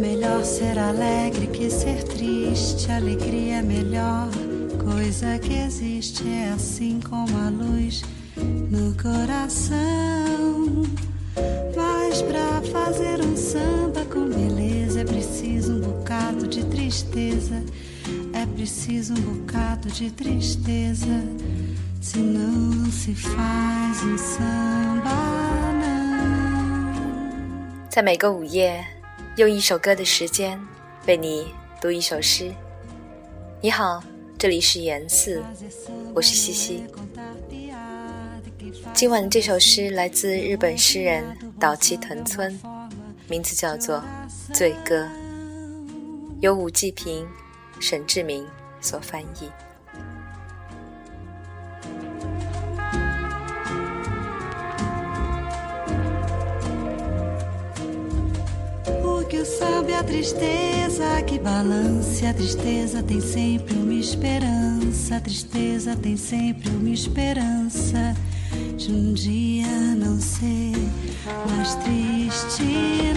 melhor ser alegre que ser triste. Alegria é melhor coisa que existe. É assim como a luz no coração. Mas pra fazer um samba com beleza é preciso um bocado de tristeza. É preciso um bocado de tristeza. Senão não se faz um samba, não. 在每个午夜， 用一首歌的时间为你读一首诗。你好，这里是言四，我是西西。今晚的这首诗来自日本诗人岛崎藤村，名字叫做《醉歌》，由武继平、沈志明所翻译。que o samba é a tristeza que balance. A tristeza tem sempre uma esperança. A tristeza tem sempre uma esperança de um dia não ser mais triste,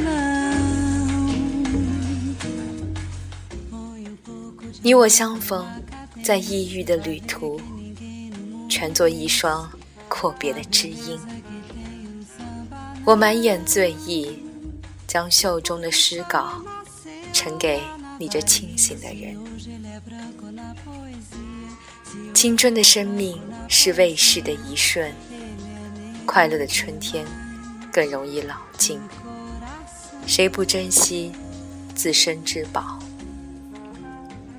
não. 你我相逢在异域的旅途，全作一双阔别的知音。我满眼醉意。 将袖中的诗稿呈给你这清醒的人。青春的生命是未逝的一瞬，快乐的春天更容易老尽。谁不珍惜自身之宝？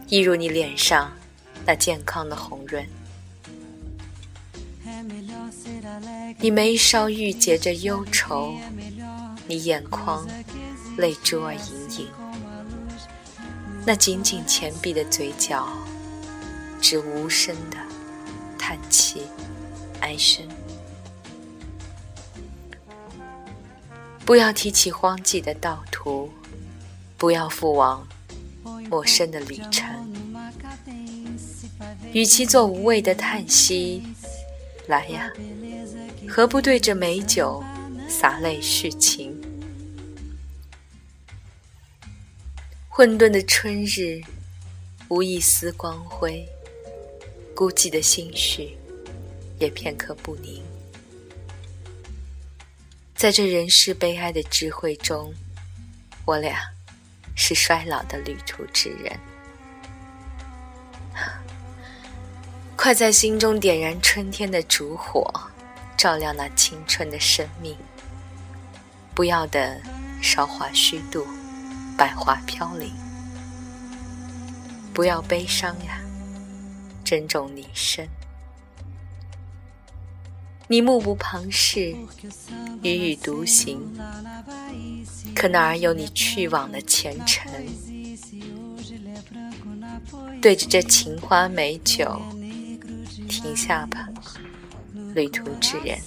一如你脸上那健康的红润，你眉梢郁结着忧愁。你眼眶泪珠儿盈盈，那紧紧前闭的嘴角，只无声的叹气哀声。不要提起荒寂的道途，不要赴往陌生的旅程。与其做无谓的叹息，来呀，何不对着美酒？洒泪续情，混沌的春日，无一丝光辉，孤寂的心绪也片刻不宁。在这人世悲哀的智慧中，我俩是衰老的旅途之人。快在心中点燃春天的烛火，照亮那青春的生命。不要等韶华虚度，百花飘零。不要悲伤呀，珍重你身。你目不旁视，踽踽独行，可哪儿有你去往的前程？对着这情花美酒，停下吧，旅途之人。